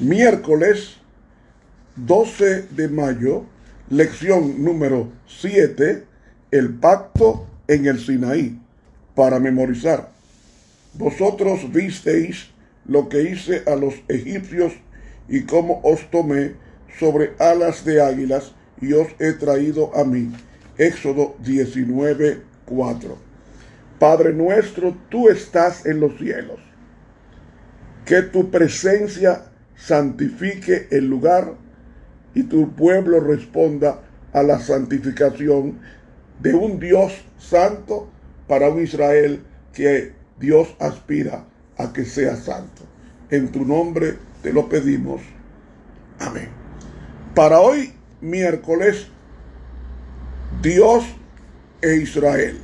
Miércoles 12 de mayo, lección número 7, el pacto en el Sinaí, para memorizar. Vosotros visteis lo que hice a los egipcios y cómo os tomé sobre alas de águilas y os he traído a mí. Éxodo 19, 4. Padre nuestro, tú estás en los cielos. Que tu presencia santifique el lugar y tu pueblo responda a la santificación de un Dios santo para un Israel que Dios aspira a que sea santo. En tu nombre te lo pedimos. Amén. Para hoy, miércoles, Dios e Israel.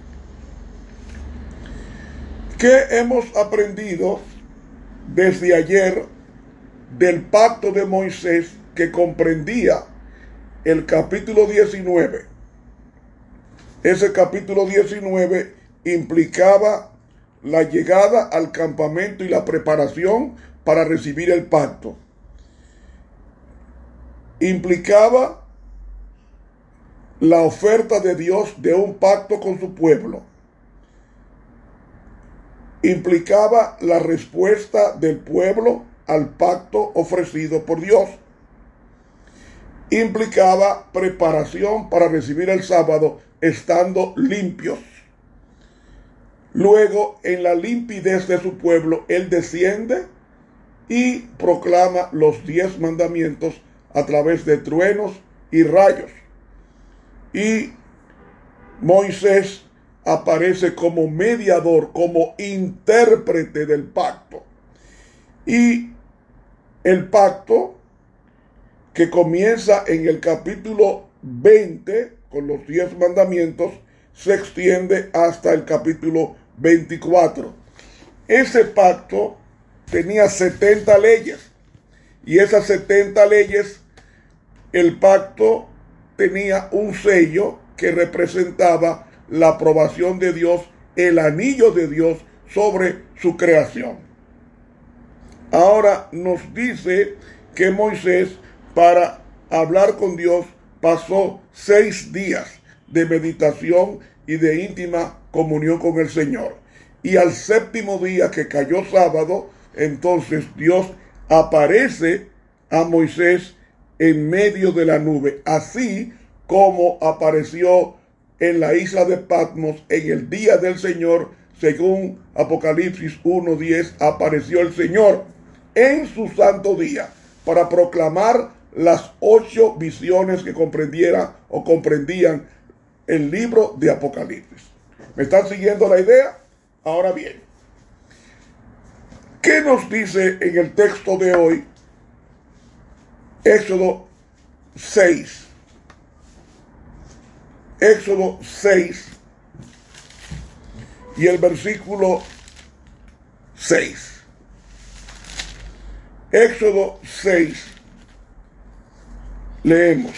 ¿Qué hemos aprendido desde ayer del pacto de Moisés que comprendía el capítulo 19? Ese capítulo 19 implicaba la llegada al campamento y la preparación para recibir el pacto. Implicaba la oferta de Dios de un pacto con su pueblo. Implicaba la respuesta del pueblo al pacto ofrecido por Dios. Implicaba preparación para recibir el sábado estando limpios. Luego, en la limpidez de su pueblo, Él desciende y proclama los diez mandamientos a través de truenos y rayos. Y Moisés aparece como mediador, como intérprete del pacto. Y el pacto que comienza en el capítulo 20 con los diez mandamientos se extiende hasta el capítulo 24. Ese pacto tenía 70 leyes y esas 70 leyes, el pacto tenía un sello que representaba la aprobación de Dios, el anillo de Dios sobre su creación. Ahora nos dice que Moisés para hablar con Dios pasó seis días de meditación y de íntima comunión con el Señor. Y al séptimo día que cayó sábado, entonces Dios aparece a Moisés en medio de la nube, así como apareció en la isla de Patmos en el día del Señor, según Apocalipsis 1.10, apareció el Señor en su santo día para proclamar las ocho visiones que comprendiera o comprendían el libro de Apocalipsis. ¿Me están siguiendo la idea? Ahora bien, ¿qué nos dice en el texto de hoy? Éxodo 6. Éxodo 6 y el versículo 6. Éxodo 6. Leemos.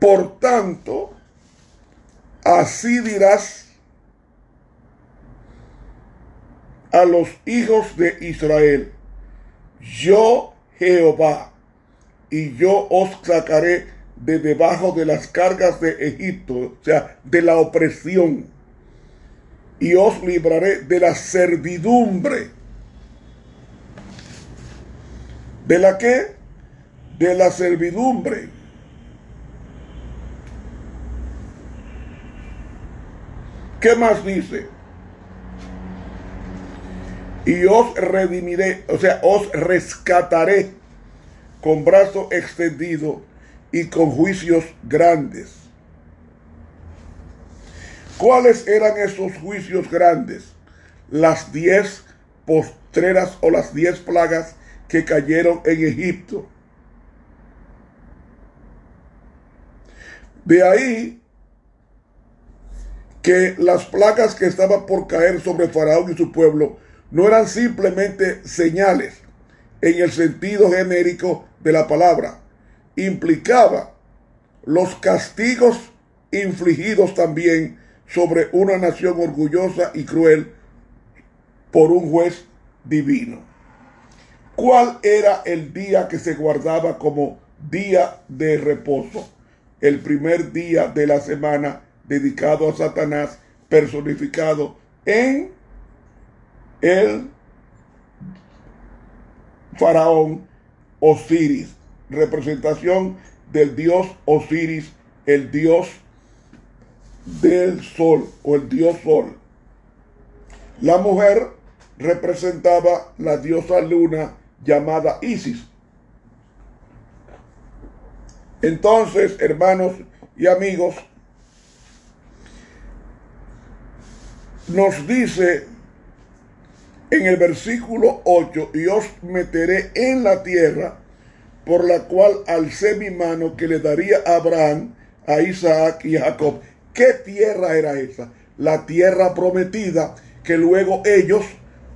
Por tanto, así dirás a los hijos de Israel, yo Jehová, y yo os sacaré de debajo de las cargas de Egipto, o sea, de la opresión, y os libraré de la servidumbre. ¿De la qué? De la servidumbre ¿Qué más dice? Y os redimiré, o sea, os rescataré con brazo extendido y con juicios grandes. ¿Cuáles eran esos juicios grandes? Las diez postreras o las diez plagas que cayeron en Egipto. De ahí que las placas que estaban por caer sobre Faraón y su pueblo no eran simplemente señales en el sentido genérico de la palabra. Implicaba los castigos infligidos también sobre una nación orgullosa y cruel por un juez divino. ¿Cuál era el día que se guardaba como día de reposo? El primer día de la semana dedicado a Satanás personificado en el faraón Osiris, representación del dios Osiris, el dios del sol o el dios sol. La mujer representaba la diosa luna llamada Isis. Entonces, hermanos y amigos, nos dice en el versículo 8, y os meteré en la tierra por la cual alcé mi mano que le daría a Abraham, a Isaac y a Jacob. ¿Qué tierra era esa? La tierra prometida que luego ellos,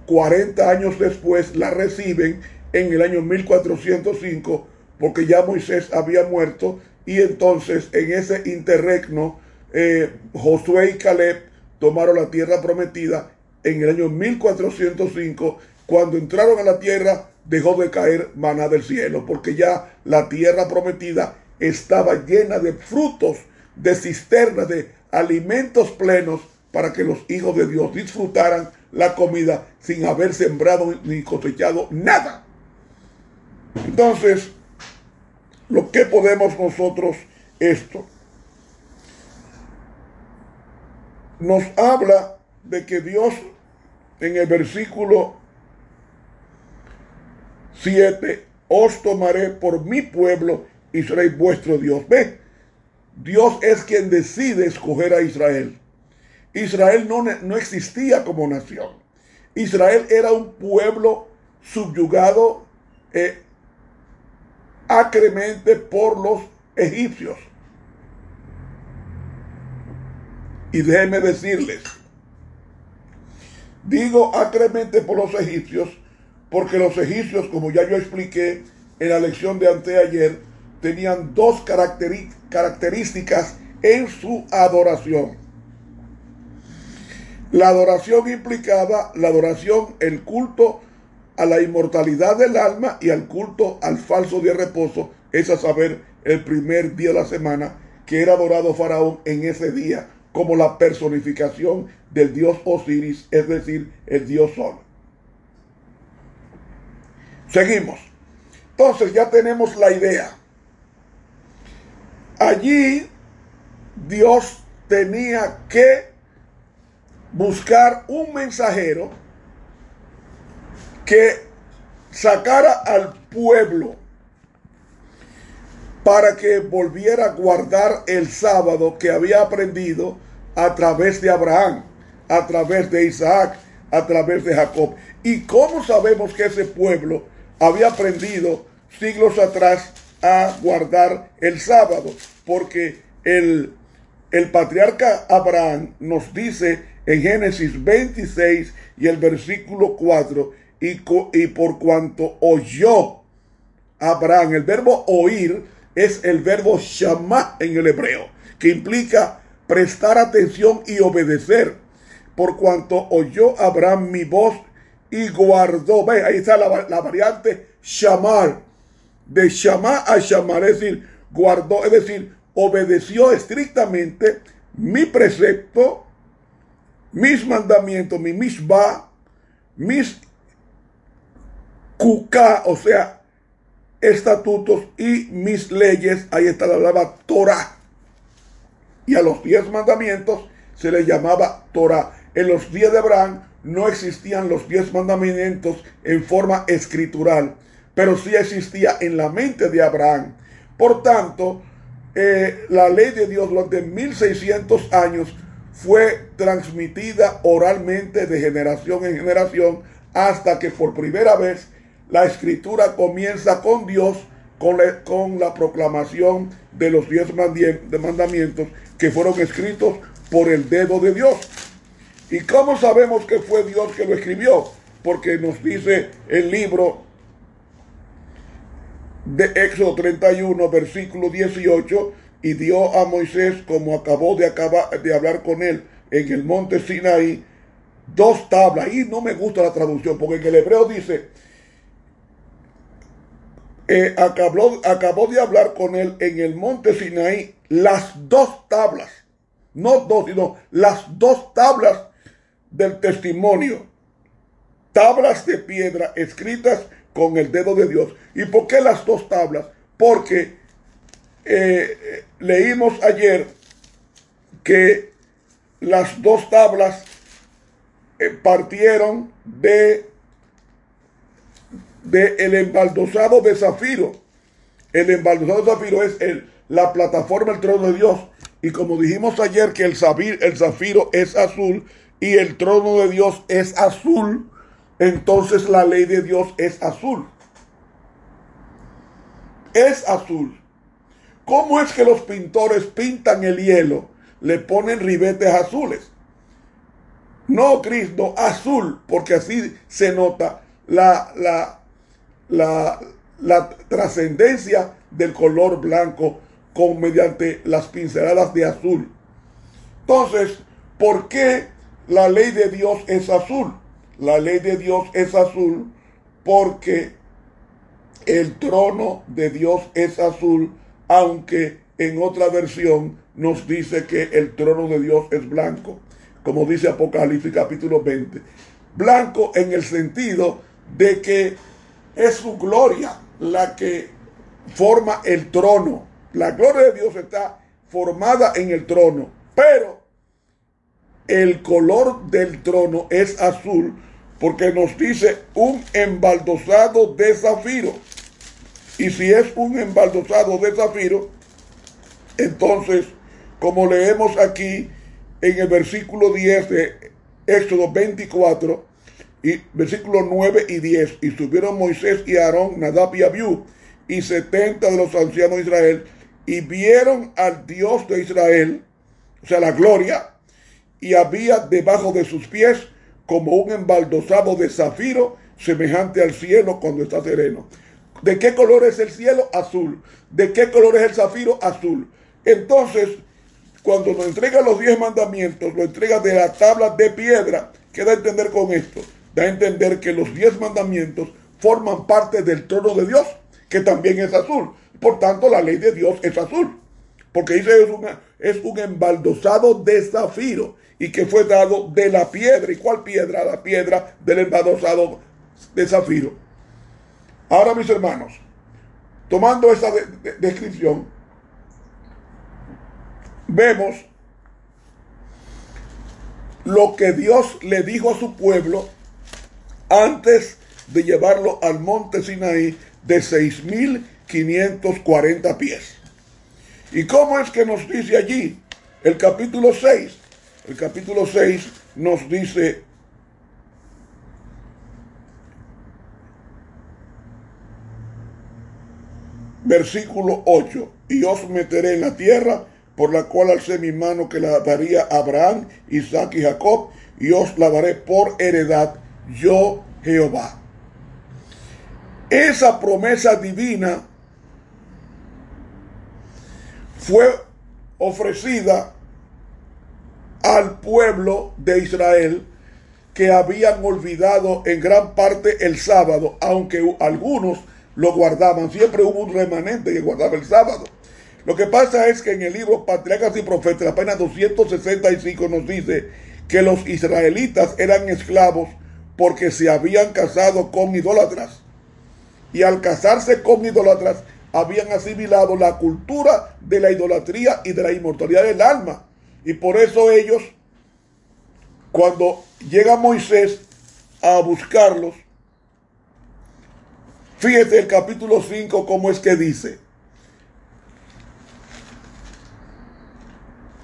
40 años después, la reciben en el año 1405, porque ya Moisés había muerto y entonces en ese interregno eh, Josué y Caleb tomaron la tierra prometida en el año 1405. Cuando entraron a la tierra dejó de caer maná del cielo, porque ya la tierra prometida estaba llena de frutos, de cisternas, de alimentos plenos para que los hijos de Dios disfrutaran la comida sin haber sembrado ni cosechado nada. Entonces, lo que podemos nosotros esto nos habla de que Dios en el versículo 7, os tomaré por mi pueblo y seréis vuestro Dios. Ve, Dios es quien decide escoger a Israel. Israel no, no existía como nación. Israel era un pueblo subyugado eh, acremente por los egipcios. Y déjenme decirles, digo acremente por los egipcios, porque los egipcios, como ya yo expliqué en la lección de anteayer, tenían dos características en su adoración. La adoración implicaba la adoración, el culto a la inmortalidad del alma y al culto al falso día de reposo, es a saber, el primer día de la semana que era adorado Faraón en ese día como la personificación del dios Osiris, es decir, el dios Sol. Seguimos. Entonces ya tenemos la idea. Allí Dios tenía que buscar un mensajero que sacara al pueblo para que volviera a guardar el sábado que había aprendido a través de Abraham, a través de Isaac, a través de Jacob. ¿Y cómo sabemos que ese pueblo había aprendido siglos atrás a guardar el sábado? Porque el, el patriarca Abraham nos dice en Génesis 26 y el versículo 4, y, y por cuanto oyó Abraham, el verbo oír es el verbo shama en el hebreo, que implica prestar atención y obedecer. Por cuanto oyó Abraham mi voz y guardó. Ve, ahí está la, variante shamar. De shamar a shamar, es decir, guardó, es decir, obedeció estrictamente mi precepto, mis mandamientos, mi misba, mis kuka, o sea, estatutos y mis leyes. Ahí está la palabra Torah. Y a los diez mandamientos se les llamaba Torah. En los días de Abraham no existían los diez mandamientos en forma escritural, pero sí existía en la mente de Abraham. Por tanto, eh, la ley de Dios durante 1600 años fue transmitida oralmente de generación en generación hasta que por primera vez la escritura comienza con Dios, con la, proclamación de los diez mandamientos que fueron escritos por el dedo de Dios. ¿Y cómo sabemos que fue Dios que lo escribió? Porque nos dice el libro de Éxodo 31, versículo 18, y dio a Moisés, como acabó de, acabar, de hablar con él en el monte Sinaí, dos tablas. Y no me gusta la traducción, porque en el hebreo dice, eh, acabó, acabó de hablar con él en el monte Sinaí las dos tablas, no dos, sino las dos tablas del testimonio, tablas de piedra escritas con el dedo de Dios. ¿Y por qué las dos tablas? Porque eh, leímos ayer que las dos tablas eh, partieron de, de el embaldosado de zafiro. El embaldosado de zafiro es el, la plataforma del trono de Dios. Y como dijimos ayer que el zafiro, el zafiro es azul y el trono de Dios es azul, entonces la ley de Dios es azul. Es azul. ¿Cómo es que los pintores pintan el hielo? Le ponen ribetes azules. No, Cristo, azul, porque así se nota la, la, la, la trascendencia del color blanco con mediante las pinceladas de azul. Entonces, ¿por qué la ley de Dios es azul? La ley de Dios es azul porque el trono de Dios es azul, aunque en otra versión nos dice que el trono de Dios es blanco, como dice Apocalipsis capítulo 20. Blanco en el sentido de que es su gloria la que forma el trono la gloria de Dios está formada en el trono, pero el color del trono es azul porque nos dice un embaldosado de zafiro. Y si es un embaldosado de zafiro, entonces, como leemos aquí en el versículo 10 de Éxodo 24, y versículos 9 y 10, y subieron Moisés y Aarón, Nadab y Abiú, y setenta de los ancianos de Israel, y vieron al Dios de Israel, o sea, la gloria, y había debajo de sus pies como un embaldosado de zafiro semejante al cielo cuando está sereno. ¿De qué color es el cielo? Azul. ¿De qué color es el zafiro? Azul. Entonces, cuando nos entrega los diez mandamientos, lo entrega de la tabla de piedra. ¿Qué da a entender con esto? Da a entender que los diez mandamientos forman parte del trono de Dios, que también es azul. Por tanto, la ley de Dios es azul. Porque dice es, es un embaldosado de zafiro y que fue dado de la piedra. ¿Y cuál piedra? La piedra del embaldosado de zafiro. Ahora, mis hermanos, tomando esa descripción, vemos lo que Dios le dijo a su pueblo antes de llevarlo al monte Sinaí de seis mil 540 pies. ¿Y cómo es que nos dice allí? El capítulo 6. El capítulo 6 nos dice, versículo 8, y os meteré en la tierra por la cual alcé mi mano que la daría a Abraham, Isaac y Jacob, y os la daré por heredad, yo Jehová. Esa promesa divina fue ofrecida al pueblo de Israel que habían olvidado en gran parte el sábado, aunque algunos lo guardaban. Siempre hubo un remanente que guardaba el sábado. Lo que pasa es que en el libro Patriarcas y Profetas, la página 265 nos dice que los israelitas eran esclavos porque se habían casado con idólatras. Y al casarse con idólatras, habían asimilado la cultura de la idolatría y de la inmortalidad del alma. Y por eso ellos, cuando llega Moisés a buscarlos, fíjese el capítulo 5 cómo es que dice.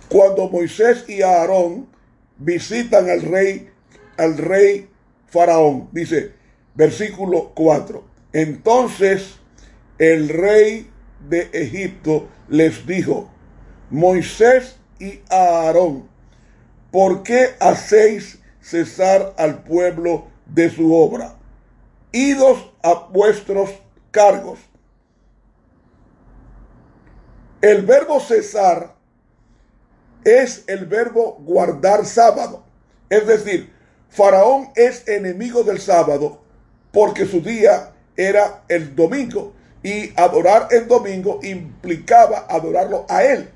Cuando Moisés y Aarón visitan al rey, al rey Faraón, dice, versículo 4. Entonces el rey de Egipto les dijo, Moisés y Aarón, ¿por qué hacéis cesar al pueblo de su obra? Idos a vuestros cargos. El verbo cesar es el verbo guardar sábado. Es decir, Faraón es enemigo del sábado porque su día era el domingo y adorar el domingo implicaba adorarlo a él.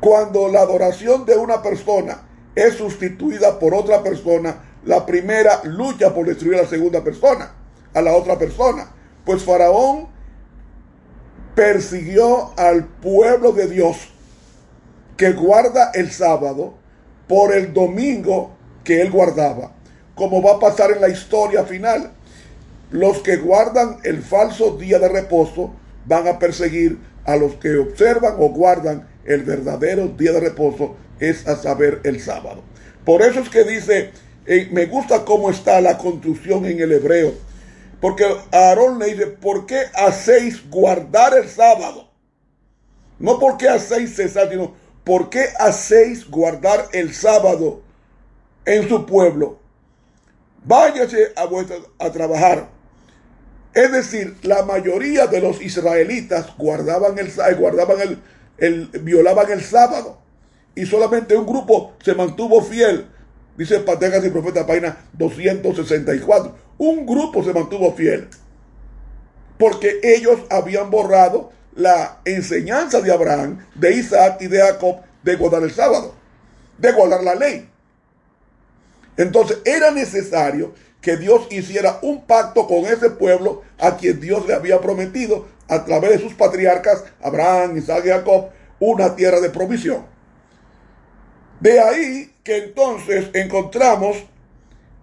Cuando la adoración de una persona es sustituida por otra persona, la primera lucha por destruir a la segunda persona, a la otra persona. Pues Faraón persiguió al pueblo de Dios que guarda el sábado por el domingo que él guardaba, como va a pasar en la historia final. Los que guardan el falso día de reposo van a perseguir a los que observan o guardan el verdadero día de reposo, es a saber el sábado. Por eso es que dice, eh, me gusta cómo está la construcción en el hebreo, porque Aarón le dice, ¿por qué hacéis guardar el sábado? No porque hacéis cesar, sino ¿por qué hacéis guardar el sábado en su pueblo? Váyase a, a trabajar. Es decir, la mayoría de los israelitas guardaban el, guardaban el, violaban el sábado. Y solamente un grupo se mantuvo fiel. Dice Pategas y Profeta Paina 264. Un grupo se mantuvo fiel. Porque ellos habían borrado la enseñanza de Abraham, de Isaac y de Jacob de guardar el sábado, de guardar la ley. Entonces era necesario que Dios hiciera un pacto con ese pueblo a quien Dios le había prometido a través de sus patriarcas, Abraham, Isaac y Jacob, una tierra de provisión. De ahí que entonces encontramos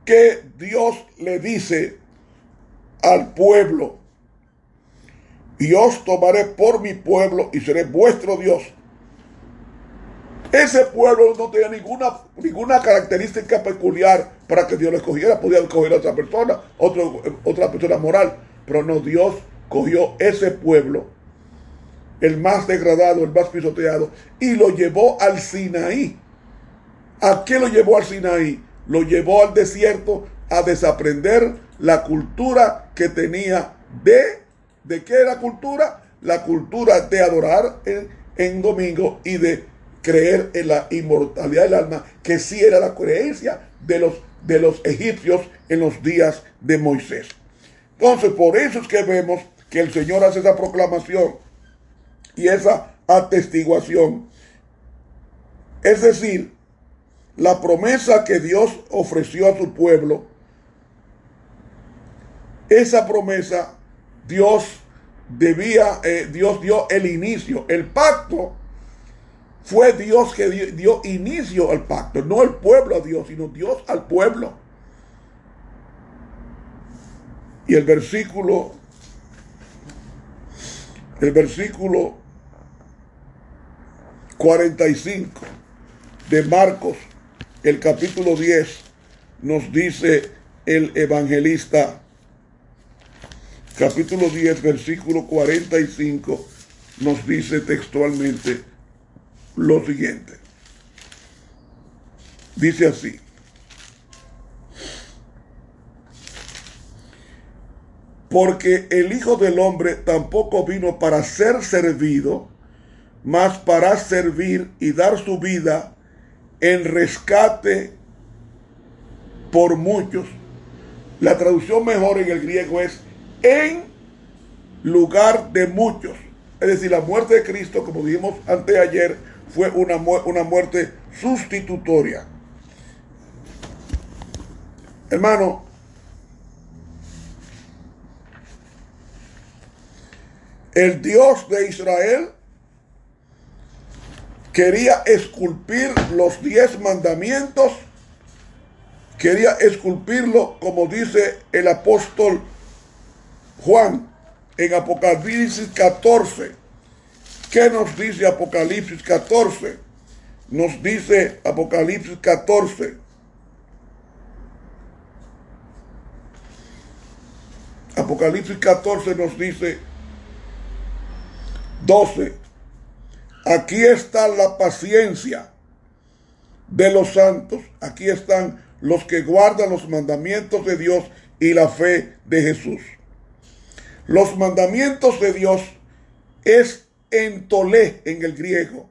que Dios le dice al pueblo, y os tomaré por mi pueblo y seré vuestro Dios. Ese pueblo no tenía ninguna, ninguna característica peculiar para que Dios lo escogiera. Podía escoger a otra persona, otra persona moral. Pero no, Dios cogió ese pueblo, el más degradado, el más pisoteado, y lo llevó al Sinaí. ¿A qué lo llevó al Sinaí? Lo llevó al desierto a desaprender la cultura que tenía de ¿De qué la cultura? La cultura de adorar en, domingo y de creer en la inmortalidad del alma, que sí era la creencia de los, de los egipcios en los días de Moisés. Entonces, por eso es que vemos que el Señor hace esa proclamación y esa atestiguación. Es decir, la promesa que Dios ofreció a su pueblo, esa promesa Dios debía, eh, Dios dio el inicio. El pacto fue Dios que dio, inicio al pacto, no el pueblo a Dios, sino Dios al pueblo. Y el versículo, el versículo 45 de Marcos, el capítulo 10, nos dice el evangelista capítulo 10, versículo 45, nos dice textualmente lo siguiente. Dice así. Porque el Hijo del Hombre tampoco vino para ser servido, mas para servir y dar su vida en rescate por muchos. La traducción mejor en el griego es en lugar de muchos. Es decir, la muerte de Cristo, como dijimos anteayer, fue una, una muerte sustitutoria. Hermano, el Dios de Israel quería esculpir los diez mandamientos, quería esculpirlo como dice el apóstol Juan en Apocalipsis 14. ¿Qué nos dice Apocalipsis 14? Nos dice Apocalipsis 14. Apocalipsis 14 nos dice 12. Aquí está la paciencia de los santos. Aquí están los que guardan los mandamientos de Dios y la fe de Jesús. Los mandamientos de Dios es entolé en el griego.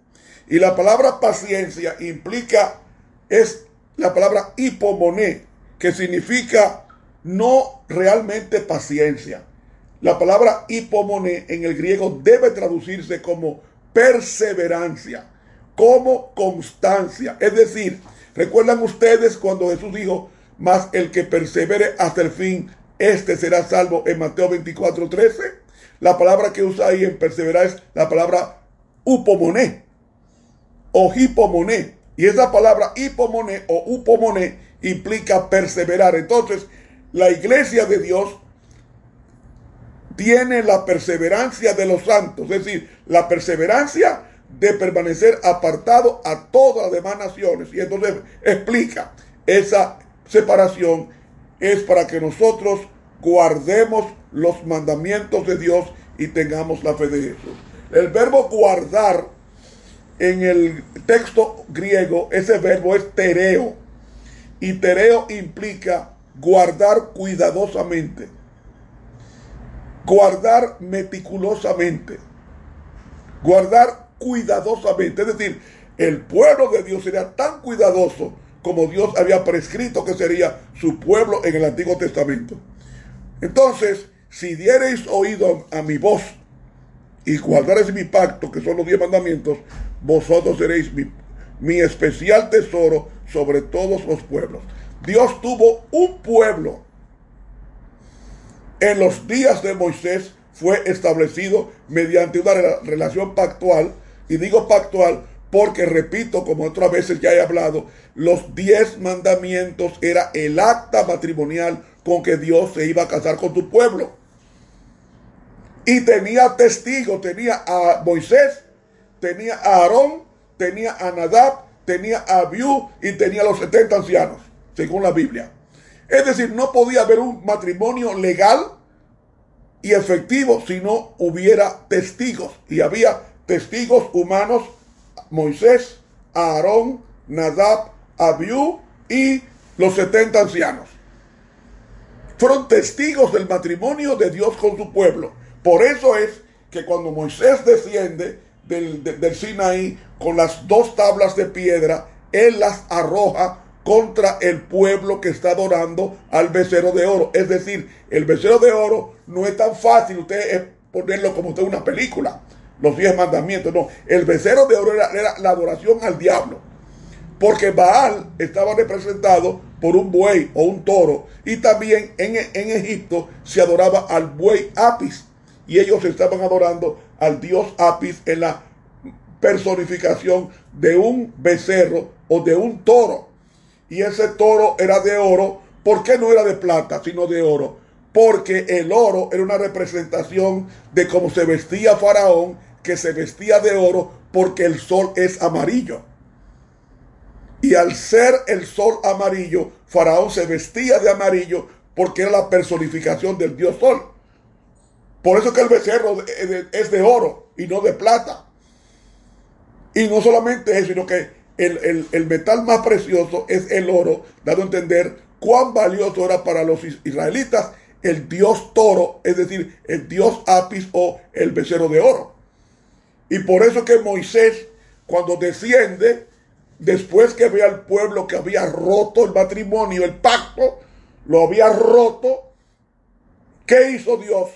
Y la palabra paciencia implica, es la palabra hipomoné, que significa no realmente paciencia. La palabra hipomoné en el griego debe traducirse como perseverancia, como constancia. Es decir, recuerdan ustedes cuando Jesús dijo, más el que persevere hasta el fin, este será salvo en Mateo 24, 13. La palabra que usa ahí en perseverar es la palabra upomoné o hipomoné. Y esa palabra hipomoné o upomoné implica perseverar. Entonces, la iglesia de Dios tiene la perseverancia de los santos, es decir, la perseverancia de permanecer apartado a todas las demás naciones. Y entonces explica, esa separación es para que nosotros guardemos los mandamientos de Dios y tengamos la fe de Jesús. El verbo guardar en el texto griego, ese verbo es tereo. Y tereo implica guardar cuidadosamente, guardar meticulosamente, guardar cuidadosamente. Es decir, el pueblo de Dios sería tan cuidadoso como Dios había prescrito que sería su pueblo en el Antiguo Testamento. Entonces, si diereis oído a mi voz y guardareis mi pacto, que son los diez mandamientos, vosotros seréis mi, especial tesoro sobre todos los pueblos. Dios tuvo un pueblo. En los días de Moisés fue establecido mediante una relación pactual. Y digo pactual porque, repito, como otras veces ya he hablado, los diez mandamientos era el acta matrimonial con que Dios se iba a casar con tu pueblo. Y tenía testigos, tenía a Moisés tenía a Aarón, tenía a Nadab, tenía a Abiú y tenía los 70 ancianos, según la Biblia. Es decir, no podía haber un matrimonio legal y efectivo si no hubiera testigos. Y había testigos humanos, Moisés, Aarón, Nadab, Abiú y los 70 ancianos. Fueron testigos del matrimonio de Dios con su pueblo. Por eso es que cuando Moisés desciende, del, Sinaí con las dos tablas de piedra, él las arroja contra el pueblo que está adorando al becerro de oro. Es decir, el becerro de oro no es tan fácil usted ponerlo como usted una película, los diez mandamientos. No, el becerro de oro era, la adoración al diablo. Porque Baal estaba representado por un buey o un toro. Y también en, en Egipto se adoraba al buey Apis. Y ellos estaban adorando al dios Apis en la personificación de un becerro o de un toro. Y ese toro era de oro. ¿Por qué no era de plata, sino de oro? Porque el oro era una representación de cómo se vestía Faraón, que se vestía de oro porque el sol es amarillo. Y al ser el sol amarillo, Faraón se vestía de amarillo porque era la personificación del dios sol. Por eso que el becerro es de oro y no de plata. Y no solamente eso, sino que el, metal más precioso es el oro, dando a entender cuán valioso era para los israelitas el dios toro, es decir, el dios Apis o el becerro de oro. Y por eso que Moisés, cuando desciende, después que ve al pueblo que había roto el matrimonio, el pacto, lo había roto, ¿qué hizo Dios?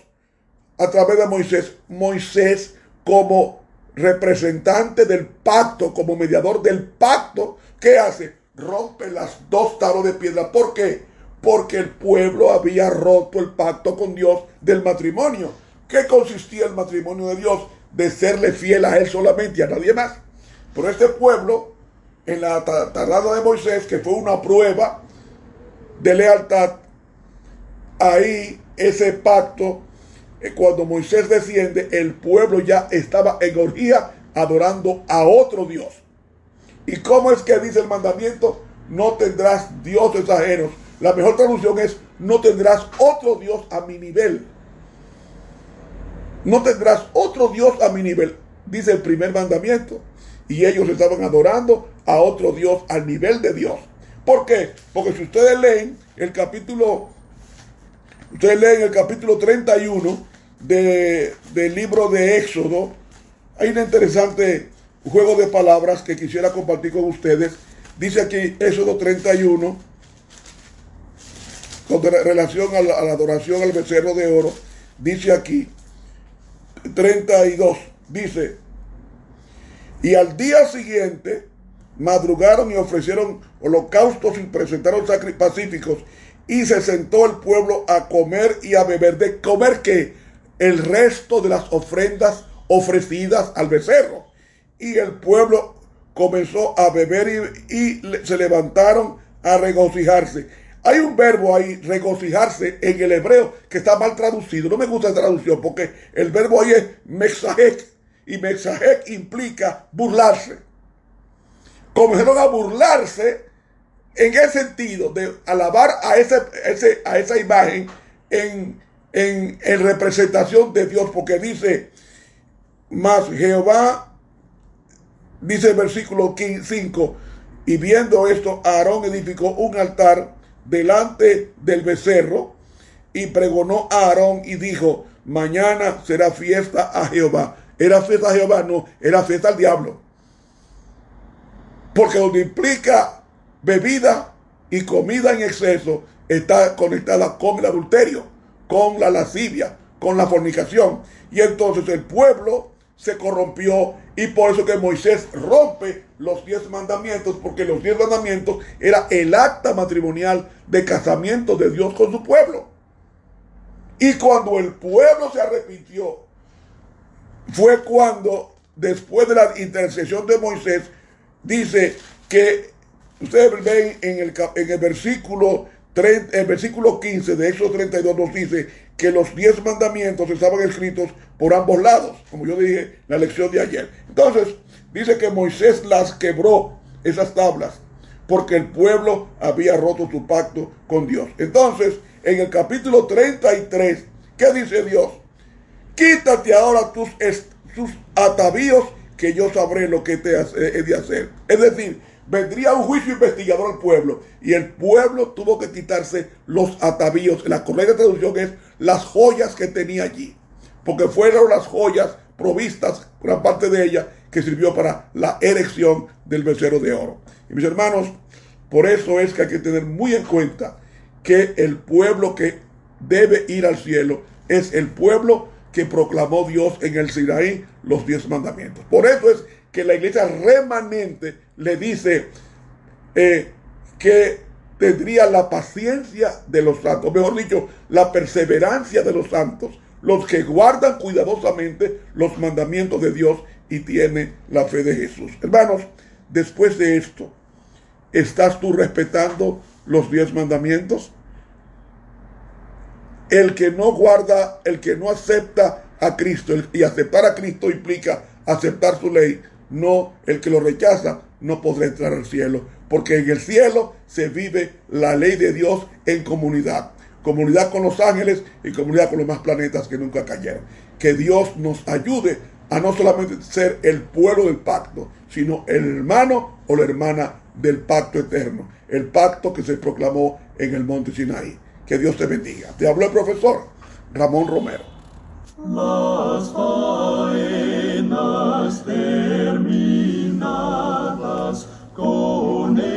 a través de Moisés. Moisés como representante del pacto, como mediador del pacto, ¿qué hace? Rompe las dos taros de piedra. ¿Por qué? Porque el pueblo había roto el pacto con Dios del matrimonio. ¿Qué consistía el matrimonio de Dios? De serle fiel a él solamente y a nadie más. Pero este pueblo, en la tardada de Moisés, que fue una prueba de lealtad, ahí ese pacto eh, cuando Moisés desciende, el pueblo ya estaba en orgía adorando a otro Dios. ¿Y cómo es que dice el mandamiento? No tendrás dioses ajenos. La mejor traducción es, no tendrás otro Dios a mi nivel. No tendrás otro Dios a mi nivel, dice el primer mandamiento. Y ellos estaban adorando a otro Dios al nivel de Dios. ¿Por qué? Porque si ustedes leen el capítulo Ustedes leen el capítulo 31 del libro de Éxodo, hay un interesante juego de palabras que quisiera compartir con ustedes. Dice aquí Éxodo 31, con relación a la, adoración al becerro de oro, dice aquí 32, dice, y al día siguiente madrugaron y ofrecieron holocaustos y presentaron sacrificios pacíficos y se sentó el pueblo a comer y a beber. ¿De comer que El resto de las ofrendas ofrecidas al becerro. Y el pueblo comenzó a beber y, se levantaron a regocijarse. Hay un verbo ahí, regocijarse, en el hebreo que está mal traducido. No me gusta la traducción porque el verbo ahí es mexajek. Y mexajek implica burlarse. Comenzaron a burlarse en el sentido de alabar a, ese, a esa imagen en, en, representación de Dios, porque dice, más Jehová, dice el versículo 5, y viendo esto, Aarón edificó un altar delante del becerro y pregonó a Aarón y dijo, mañana será fiesta a Jehová. ¿Era fiesta a Jehová? No, era fiesta al diablo. Porque donde implica bebida y comida en exceso está conectada con el adulterio, con la lascivia, con la fornicación. Y entonces el pueblo se corrompió y por eso que Moisés rompe los diez mandamientos, porque los diez mandamientos era el acta matrimonial de casamiento de Dios con su pueblo. Y cuando el pueblo se arrepintió, fue cuando, después de la intercesión de Moisés, dice que Ustedes ven en el, en el versículo el versículo 15 de Éxodo 32 nos dice que los diez mandamientos estaban escritos por ambos lados, como yo dije en la lección de ayer. Entonces, dice que Moisés las quebró, esas tablas, porque el pueblo había roto su pacto con Dios. Entonces, en el capítulo 33, ¿qué dice Dios? Quítate ahora tus, atavíos, que yo sabré lo que te he de hacer. Es decir, vendría un juicio investigador al pueblo y el pueblo tuvo que quitarse los atavíos. La correcta traducción es las joyas que tenía allí, porque fueron las joyas provistas, gran parte de ellas, que sirvió para la erección del becerro de oro. Y mis hermanos, por eso es que hay que tener muy en cuenta que el pueblo que debe ir al cielo es el pueblo que proclamó Dios en el Sinaí los diez mandamientos. Por eso es que la iglesia remanente le dice eh, que tendría la paciencia de los santos, mejor dicho, la perseverancia de los santos, los que guardan cuidadosamente los mandamientos de Dios y tienen la fe de Jesús. Hermanos, después de esto, ¿estás tú respetando los diez mandamientos? El que no guarda, el que no acepta a Cristo, y aceptar a Cristo implica aceptar su ley, no el que lo rechaza, no podrá entrar al cielo, porque en el cielo se vive la ley de Dios en comunidad, comunidad con los ángeles y comunidad con los más planetas que nunca cayeron. Que Dios nos ayude a no solamente ser el pueblo del pacto, sino el hermano o la hermana del pacto eterno, el pacto que se proclamó en el monte Sinaí. Que Dios te bendiga. Te habló el profesor Ramón Romero. Las faenas terminadas con el